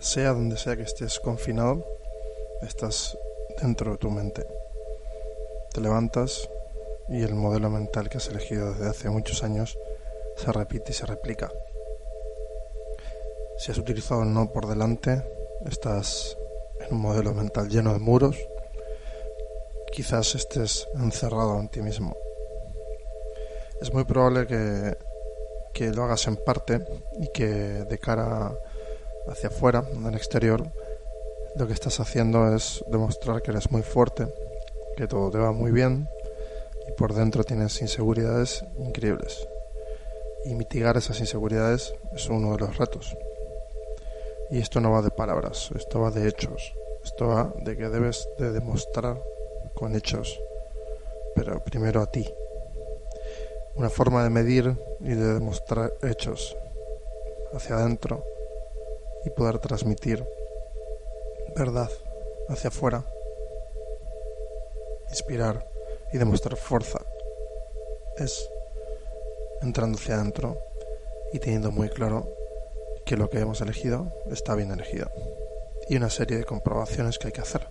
sea donde sea que estés confinado, estás dentro de tu mente. Te levantas y el modelo mental que has elegido desde hace muchos años se repite y se replica. Si has utilizado el no por delante, estás en un modelo mental lleno de muros, quizás estés encerrado en ti mismo. Es muy probable que, que lo hagas en parte y que de cara a hacia afuera, en el exterior, lo que estás haciendo es demostrar que eres muy fuerte, que todo te va muy bien y por dentro tienes inseguridades increíbles. Y mitigar esas inseguridades es uno de los retos. Y esto no va de palabras, esto va de hechos. Esto va de que debes de demostrar con hechos, pero primero a ti. Una forma de medir y de demostrar hechos hacia adentro y poder transmitir verdad hacia afuera, inspirar y demostrar fuerza es entrando hacia adentro y teniendo muy claro que lo que hemos elegido está bien elegido y una serie de comprobaciones que hay que hacer.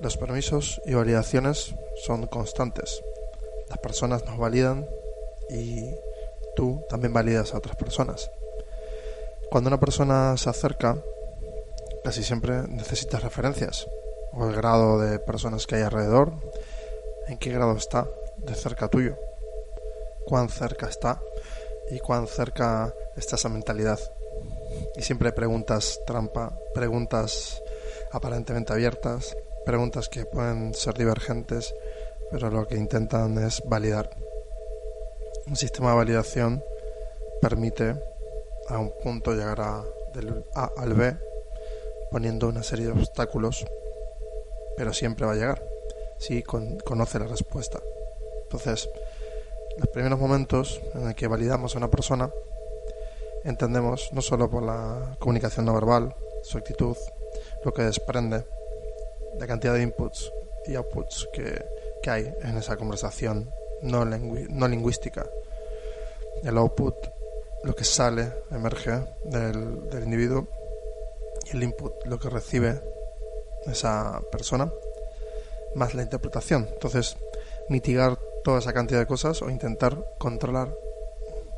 Los permisos y validaciones son constantes. Las personas nos validan y tú también validas a otras personas. Cuando una persona se acerca, casi siempre necesitas referencias. O el grado de personas que hay alrededor, en qué grado está de cerca tuyo, cuán cerca está y cuán cerca está esa mentalidad. Y siempre preguntas trampa, preguntas aparentemente abiertas, preguntas que pueden ser divergentes, pero lo que intentan es validar. Un sistema de validación permite a un punto llegará del A al B poniendo una serie de obstáculos, pero siempre va a llegar si conoce la respuesta. Entonces, los primeros momentos en el que validamos a una persona, entendemos no solo por la comunicación no verbal, su actitud, lo que desprende, la cantidad de inputs y outputs que, que hay en esa conversación no, no lingüística. El output lo que sale, emerge del, del individuo y el input, lo que recibe esa persona, más la interpretación. Entonces, mitigar toda esa cantidad de cosas o intentar controlar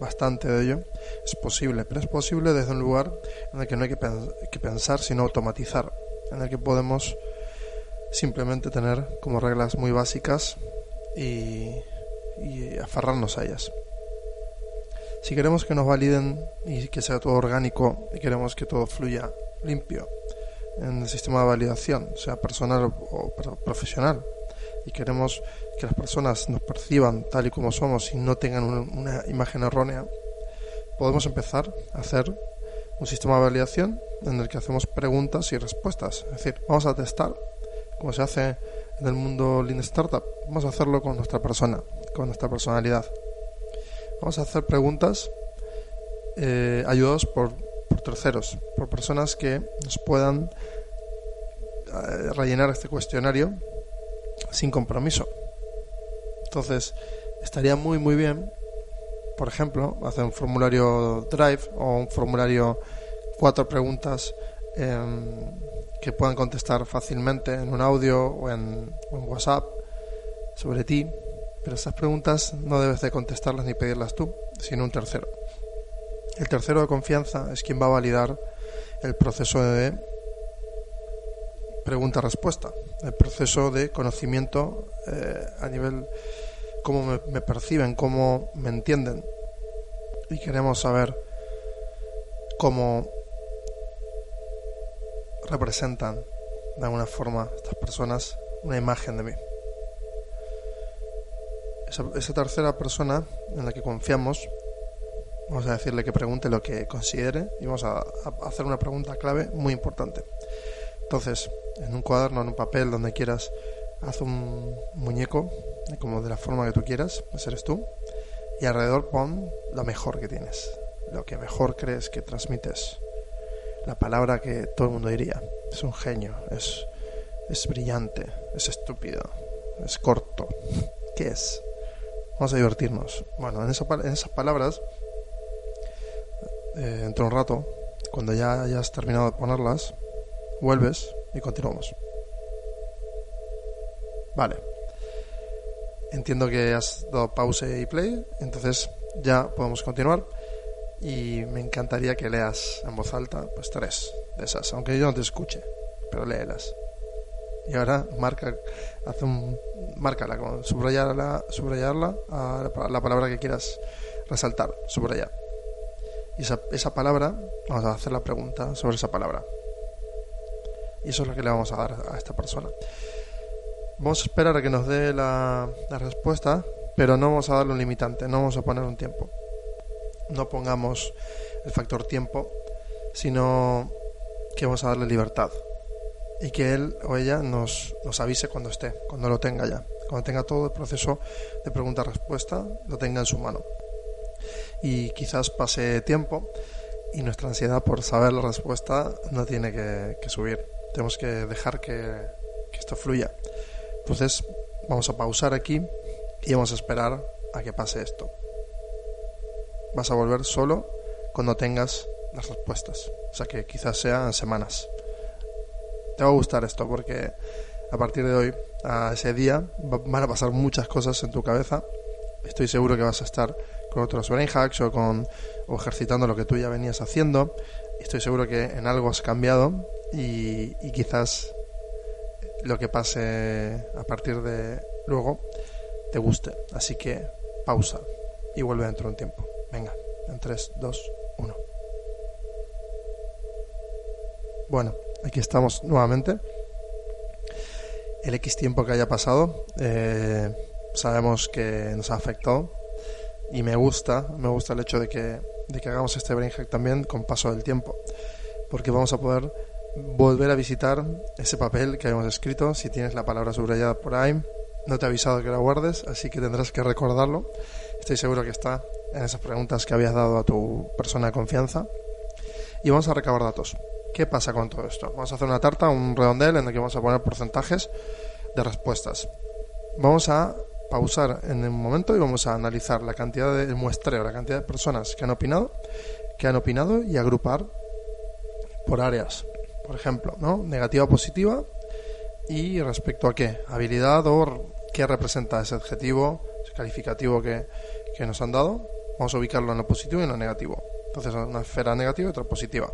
bastante de ello es posible, pero es posible desde un lugar en el que no hay que, pensar, sino automatizar, en el que podemos simplemente tener como reglas muy básicas y, y aferrarnos a ellas. Si queremos que nos validen y que sea todo orgánico y queremos que todo fluya limpio en el sistema de validación, sea personal o profesional, y queremos que las personas nos perciban tal y como somos y no tengan una imagen errónea, podemos empezar a hacer un sistema de validación en el que hacemos preguntas y respuestas. Es decir, vamos a testar, como se hace en el mundo Lean Startup, vamos a hacerlo con nuestra persona, con nuestra personalidad. Vamos a hacer preguntas eh, ayudados por, terceros, por personas que nos puedan eh, rellenar este cuestionario sin compromiso. Entonces, estaría muy, muy bien, por ejemplo, hacer un formulario Drive o un formulario cuatro preguntas em, que puedan contestar fácilmente en un audio o en WhatsApp sobre ti pero esas preguntas no debes de contestarlas ni pedirlas tú, sino un tercero. El tercero de confianza es quien va a validar el proceso de pregunta-respuesta, el proceso de conocimiento eh, a nivel cómo me, me, perciben, cómo me entienden. Y queremos saber cómo representan de alguna forma estas personas una imagen de mí esa, tercera persona en la que confiamos Vamos a decirle que pregunte lo que considere y vamos a, hacer una pregunta clave muy importante. Entonces, en un cuaderno, en un papel, donde quieras, haz un muñeco, como de la forma que tú quieras, ese eres tú, y alrededor pon lo mejor que tienes, lo que mejor crees que transmites, la palabra que todo el mundo diría. Es un genio, es, es brillante, es estúpido, es corto. ¿Qué es? Vamos a divertirnos. Bueno, en, en esas palabras eh, dentro de un rato, cuando ya hayas terminado de ponerlas, vuelves y continuamos. Vale. Entiendo que has dado pause y play, entonces ya podemos continuar. Y me encantaría que leas en voz alta, pues tres de esas, aunque yo no te escuche, pero léelas. Y ahora marca, hace un, márcala, con subrayarla, subrayarla a la palabra que quieras resaltar, subrayar. Y esa, esa palabra, vamos a hacer la pregunta sobre esa palabra. Y eso es lo que le vamos a dar a esta persona. Vamos a esperar a que nos dé la, la respuesta, pero no vamos a darle un limitante, no vamos a poner un tiempo. No pongamos el factor tiempo, sino que vamos a darle libertad. Y que él o ella nos, avise cuando esté, cuando lo tenga ya. Cuando tenga todo el proceso de pregunta-respuesta, lo tenga en su mano y quizás pase tiempo y nuestra ansiedad por saber la respuesta no tiene que, subir. Tenemos que dejar que, esto fluya. Entonces vamos a pausar aquí y vamos a esperar a que pase esto. Vas a volver solo cuando tengas las respuestas. O sea que quizás sean semanas. Te va a gustar esto porque a partir de hoy, a ese día, van a pasar muchas cosas en tu cabeza. Estoy seguro que vas a estar con otros brain hacks o, con, o ejercitando lo que tú ya venías haciendo. Estoy seguro que en algo has cambiado y, quizás lo que pase a partir de luego te guste. Así que pausa y vuelve dentro de un tiempo. Venga, en 3, 2, 1. Bueno, aquí estamos nuevamente. El X tiempo que haya pasado, eh, sabemos que nos ha afectado y me gusta, me gusta el hecho de que, de que hagamos este brain hack también con paso del tiempo, porque vamos a poder volver a visitar ese papel que habíamos escrito, si tienes la palabra subrayada por ahí, no te he avisado que la guardes, así que tendrás que recordarlo. Estoy seguro que está en esas preguntas que habías dado a tu persona de confianza. Y vamos a recabar datos. ¿Qué pasa con todo esto? Vamos a hacer una tarta, un redondel en el que vamos a poner porcentajes de respuestas. Vamos a pausar en un momento y vamos a analizar la cantidad de muestreo, la cantidad de personas que han opinado, que han opinado y agrupar por áreas. Por ejemplo, ¿no? Negativa positiva y respecto a qué, habilidad o qué representa ese adjetivo, ese calificativo que, que nos han dado. Vamos a ubicarlo en lo positivo y en lo negativo. Entonces, una esfera negativa y otra positiva.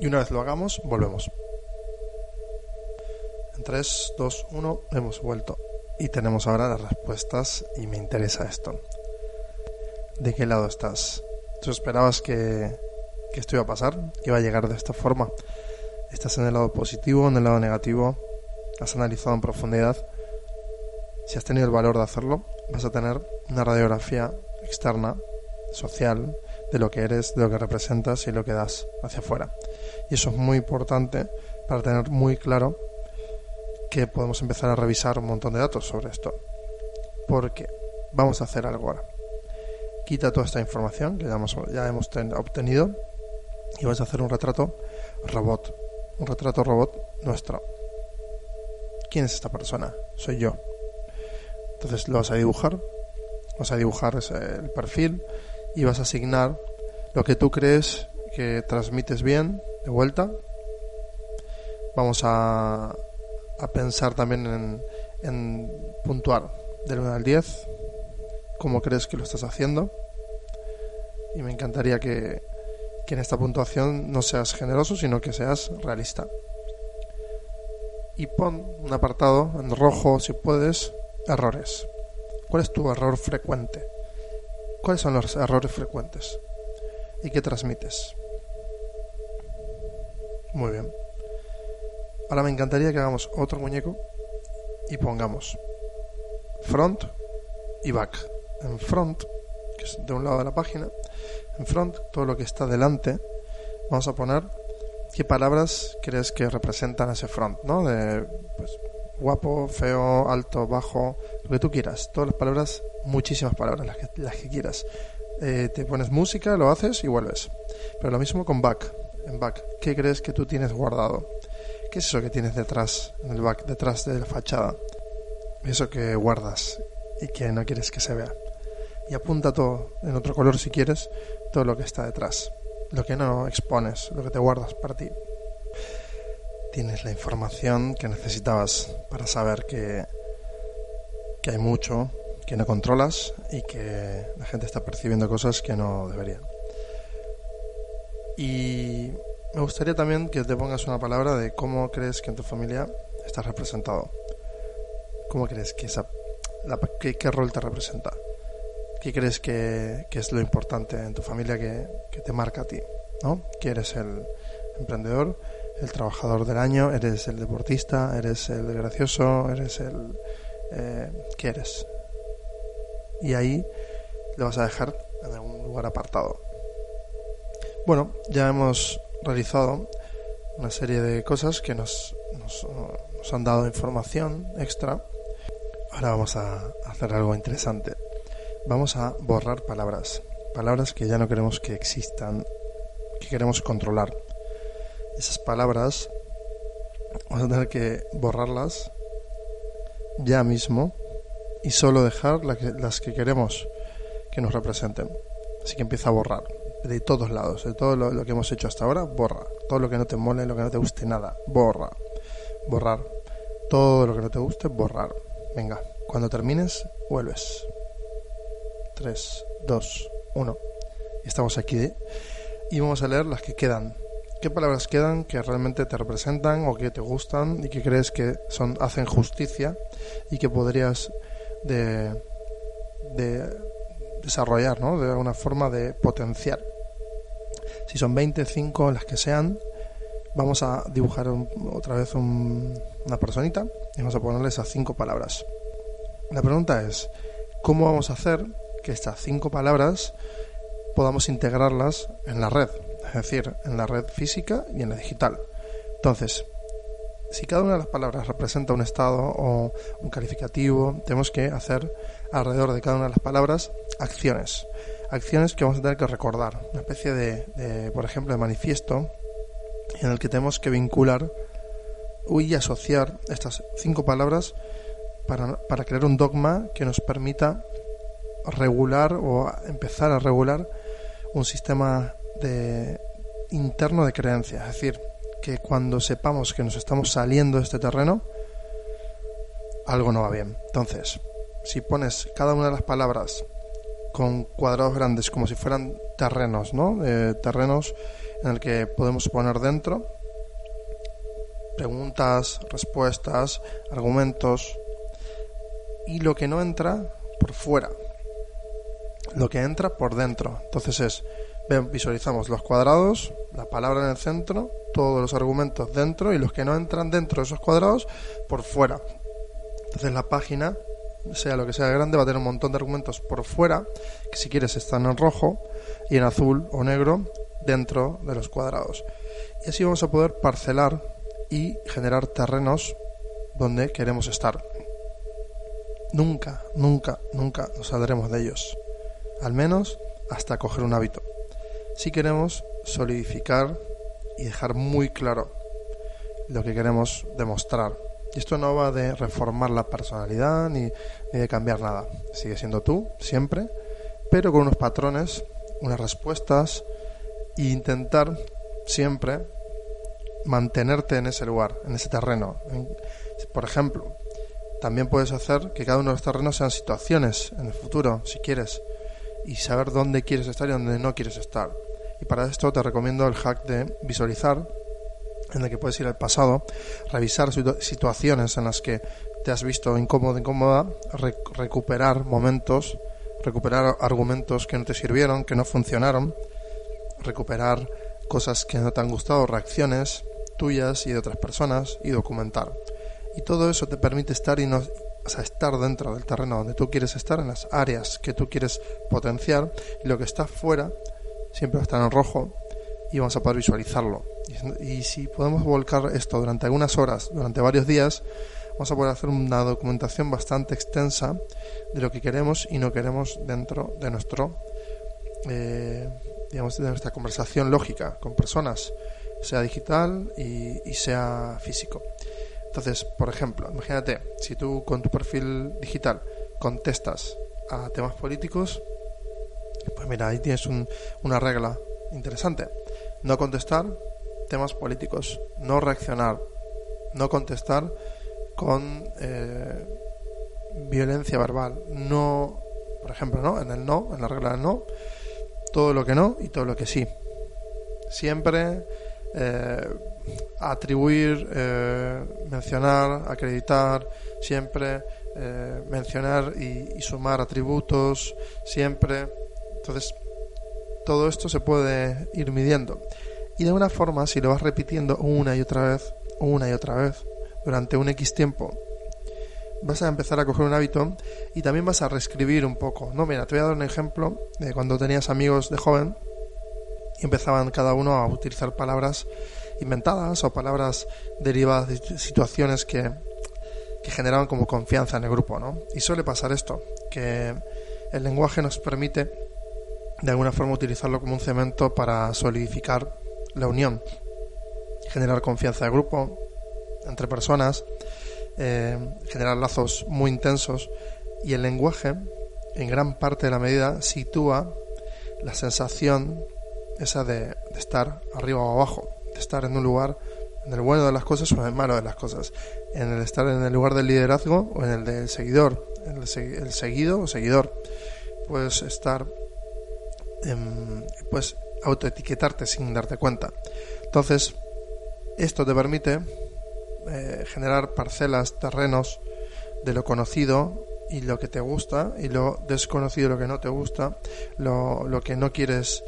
Y una vez lo hagamos, volvemos. En 3, 2, 1, hemos vuelto. Y tenemos ahora las respuestas y me interesa esto. ¿De qué lado estás? ¿Tú esperabas que, que esto iba a pasar? ¿Que iba a llegar de esta forma? ¿Estás en el lado positivo, en el lado negativo? ¿Has analizado en profundidad? Si has tenido el valor de hacerlo, vas a tener una radiografía externa, social, de lo que eres, de lo que representas y lo que das hacia afuera. Y eso es muy importante para tener muy claro que podemos empezar a revisar un montón de datos sobre esto. Porque vamos a hacer algo ahora. Quita toda esta información que ya hemos, obtenido y vas a hacer un retrato robot. Un retrato robot nuestro. ¿Quién es esta persona? Soy yo. Entonces lo vas a dibujar. Vas a dibujar el perfil y vas a asignar lo que tú crees que transmites bien de vuelta. Vamos a a pensar también en, en puntuar del 1 al 10, cómo crees que lo estás haciendo. Y me encantaría que, que en esta puntuación no seas generoso, sino que seas realista. Y pon un apartado en rojo, si puedes, errores. ¿Cuál es tu error frecuente? ¿Cuáles son los errores frecuentes? ¿Y qué transmites? Muy bien. Ahora me encantaría que hagamos otro muñeco y pongamos front y back. En front, que es de un lado de la página, en front, todo lo que está delante, vamos a poner qué palabras crees que representan ese front, ¿no? De pues, guapo, feo, alto, bajo, lo que tú quieras. Todas las palabras, muchísimas palabras, las que, las que quieras. Eh, te pones música, lo haces y vuelves. Pero lo mismo con back. En back, ¿qué crees que tú tienes guardado? ¿Qué es eso que tienes detrás, en el back, detrás de la fachada? Eso que guardas y que no quieres que se vea. Y apunta todo, en otro color si quieres, todo lo que está detrás. Lo que no expones, lo que te guardas para ti tienes la información que necesitabas para saber que, que hay mucho que no controlas y que la gente está percibiendo cosas que no debería. Y me gustaría también que te pongas una palabra de cómo crees que en tu familia estás representado. ¿Cómo crees que esa... qué, rol te representa? ¿Qué crees que, es lo importante en tu familia que, que te marca a ti? ¿No? ¿Que eres el emprendedor? el trabajador del año, eres el deportista, eres el gracioso, eres el... Eh, ¿Qué eres? Y ahí le vas a dejar en algún lugar apartado. Bueno, ya hemos realizado una serie de cosas que nos, han dado información extra. Ahora vamos a hacer algo interesante. Vamos a borrar palabras. Palabras que ya no queremos que existan, que queremos controlar esas palabras vamos a tener que borrarlas ya mismo y solo dejar las que queremos que nos representen. Así que empieza a borrar de todos lados, de todo lo, que hemos hecho hasta ahora, borra. Todo lo que no te mole, lo que no te guste, nada, borra. Borrar. Todo lo que no te guste, borrar. Venga, cuando termines, vuelves. 3, 2, 1. Estamos aquí y vamos a leer las que quedan ¿Qué palabras quedan que realmente te representan o que te gustan y que crees que son hacen justicia y que podrías de, desarrollar, ¿no? De alguna forma de potenciar. Si son 25 las que sean, vamos a dibujar otra vez una personita y vamos a ponerle esas cinco palabras. La pregunta es, ¿cómo vamos a hacer que estas cinco palabras podamos integrarlas en la red? es decir, en la red física y en la digital. Entonces, si cada una de las palabras representa un estado o un calificativo, tenemos que hacer alrededor de cada una de las palabras acciones. Acciones que vamos a tener que recordar. Una especie de, por ejemplo, de manifiesto en el que tenemos que vincular y asociar estas cinco palabras para, para crear un dogma que nos permita regular o empezar a regular un sistema de interno de creencia, es decir, que cuando sepamos que nos estamos saliendo de este terreno, algo no va bien. Entonces, si pones cada una de las palabras con cuadrados grandes como si fueran terrenos, ¿no? terrenos en el que podemos poner dentro preguntas, respuestas, argumentos y lo que no entra por fuera, lo que entra por dentro. Entonces es visualizamos los cuadrados, la palabra en el centro, todos los argumentos dentro y los que no entran dentro de esos cuadrados por fuera. Entonces la página, sea lo que sea grande, va a tener un montón de argumentos por fuera, que si quieres están en rojo y en azul o negro dentro de los cuadrados. Y así vamos a poder parcelar y generar terrenos donde queremos estar. Nunca, nunca, nunca nos saldremos de ellos. Al menos hasta coger un hábito si queremos solidificar y dejar muy claro lo que queremos demostrar. Y esto no va de reformar la personalidad ni, de cambiar nada. Sigue siendo tú, siempre, pero con unos patrones, unas respuestas e intentar siempre mantenerte en ese lugar, en ese terreno. Por ejemplo, también puedes hacer que cada uno de los terrenos sean situaciones en el futuro, si quieres, y saber dónde quieres estar y dónde no quieres estar. Y para esto te recomiendo el hack de visualizar, en el que puedes ir al pasado, revisar situaciones en las que te has visto incómodo, incómoda, recuperar momentos, recuperar argumentos que no te sirvieron, que no funcionaron, recuperar cosas que no te han gustado, reacciones tuyas y de otras personas y documentar. Y todo eso te permite estar y no, estar dentro del terreno donde tú quieres estar, en las áreas que tú quieres potenciar, y lo que está fuera siempre va a estar en rojo y vamos a poder visualizarlo. Y, si podemos volcar esto durante algunas horas, durante varios días, vamos a poder hacer una documentación bastante extensa de lo que queremos y no queremos dentro de nuestro eh, digamos de nuestra conversación lógica con personas sea digital y, y, sea físico. Entonces por ejemplo imagínate si tú con tu perfil digital contestas a temas políticos pues mira ahí tienes un, una regla interesante. No contestar temas políticos, no reaccionar, no contestar con eh, violencia verbal, no, por ejemplo, ¿no? En el no, en la regla del no, todo lo que no y todo lo que sí. Siempre eh, atribuir, eh, mencionar, acreditar, siempre mencionar y, y sumar atributos, siempre. Entonces, todo esto se puede ir midiendo. Y de una forma, si lo vas repitiendo una y otra vez, una y otra vez, durante un X tiempo, vas a empezar a coger un hábito y también vas a reescribir un poco. No, mira, te voy a dar un ejemplo de cuando tenías amigos de joven y empezaban cada uno a utilizar palabras inventadas o palabras derivadas de situaciones que, que generaban como confianza en el grupo, ¿no? Y suele pasar esto, que el lenguaje nos permite de alguna forma utilizarlo como un cemento para solidificar la unión, generar confianza de grupo entre personas, eh, generar lazos muy intensos y el lenguaje en gran parte de la medida sitúa la sensación esa de, estar arriba o abajo, de estar en un lugar en el bueno de las cosas o en el malo de las cosas, en el estar en el lugar del liderazgo o en el del seguidor, el, seguido o seguidor, puedes estar pues autoetiquetarte sin darte cuenta. Entonces, esto te permite eh, generar parcelas, terrenos de lo conocido y lo que te gusta y lo desconocido, lo que no te gusta, lo, lo que no quieres,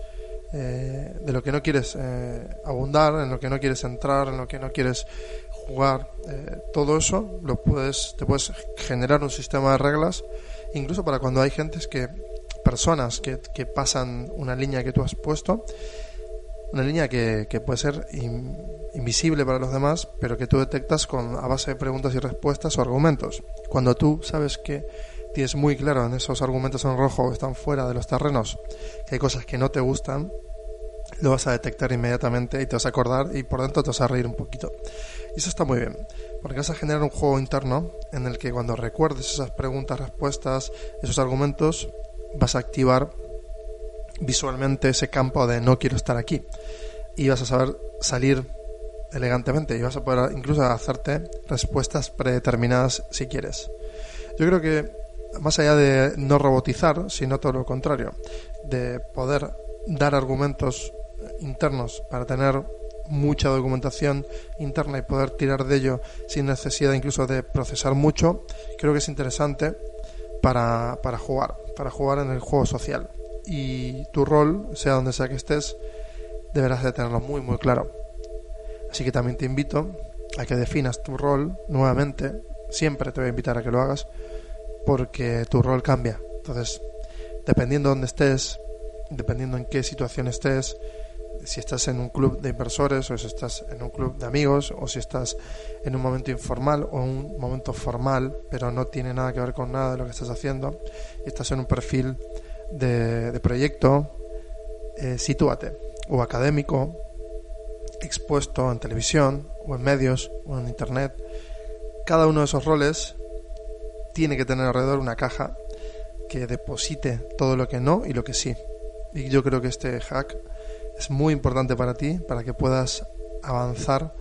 eh, de lo que no quieres eh, abundar, en lo que no quieres entrar, en lo que no quieres jugar, todo eso lo puedes, te puedes generar un sistema de reglas, incluso para cuando hay gentes que personas que, pasan una línea que tú has puesto, una línea que, puede ser invisible para los demás, pero que tú detectas con, a base de preguntas y respuestas o argumentos. Cuando tú sabes que tienes muy claro en esos argumentos en rojo están fuera de los terrenos, que hay cosas que no te gustan, lo vas a detectar inmediatamente y te vas a acordar y por dentro te vas a reír un poquito. Y eso está muy bien, porque vas a generar un juego interno en el que cuando recuerdes esas preguntas, respuestas, esos argumentos, vas a activar visualmente ese campo de no quiero estar aquí y vas a saber salir elegantemente y vas a poder incluso hacerte respuestas predeterminadas si quieres. Yo creo que más allá de no robotizar, sino todo lo contrario, de poder dar argumentos internos para tener mucha documentación interna y poder tirar de ello sin necesidad incluso de procesar mucho, creo que es interesante para, para jugar, para jugar en el juego social. Y tu rol, sea donde sea que estés, deberás de tenerlo muy muy claro. Así que también te invito a que definas tu rol nuevamente. Siempre te voy a invitar a que lo hagas porque tu rol cambia. Entonces, dependiendo de dónde estés, dependiendo en qué situación estés, si estás en un club de inversores o si estás en un club de amigos o si estás en un momento informal o un momento formal, pero no tiene nada que ver con nada de lo que estás haciendo, y estás en un perfil de, proyecto, eh, sitúate, o académico, expuesto en televisión o en medios o en internet. Cada uno de esos roles tiene que tener alrededor una caja que deposite todo lo que no y lo que sí. Y yo creo que este hack es muy importante para ti, para que puedas avanzar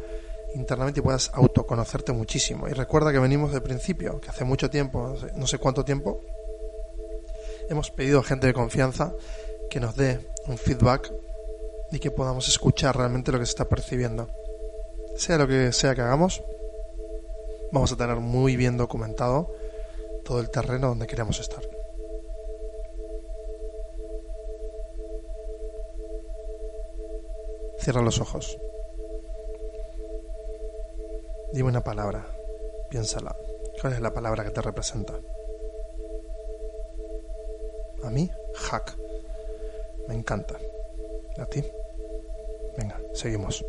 internamente y puedas autoconocerte muchísimo. Y recuerda que venimos del principio, que hace mucho tiempo, no sé cuánto tiempo, hemos pedido a gente de confianza que nos dé un feedback y que podamos escuchar realmente lo que se está percibiendo. Sea lo que sea que hagamos, vamos a tener muy bien documentado todo el terreno donde queremos estar. Cierra los ojos. Dime una palabra. Piénsala. ¿Cuál es la palabra que te representa? A mí, hack. Me encanta. A ti. Venga, seguimos.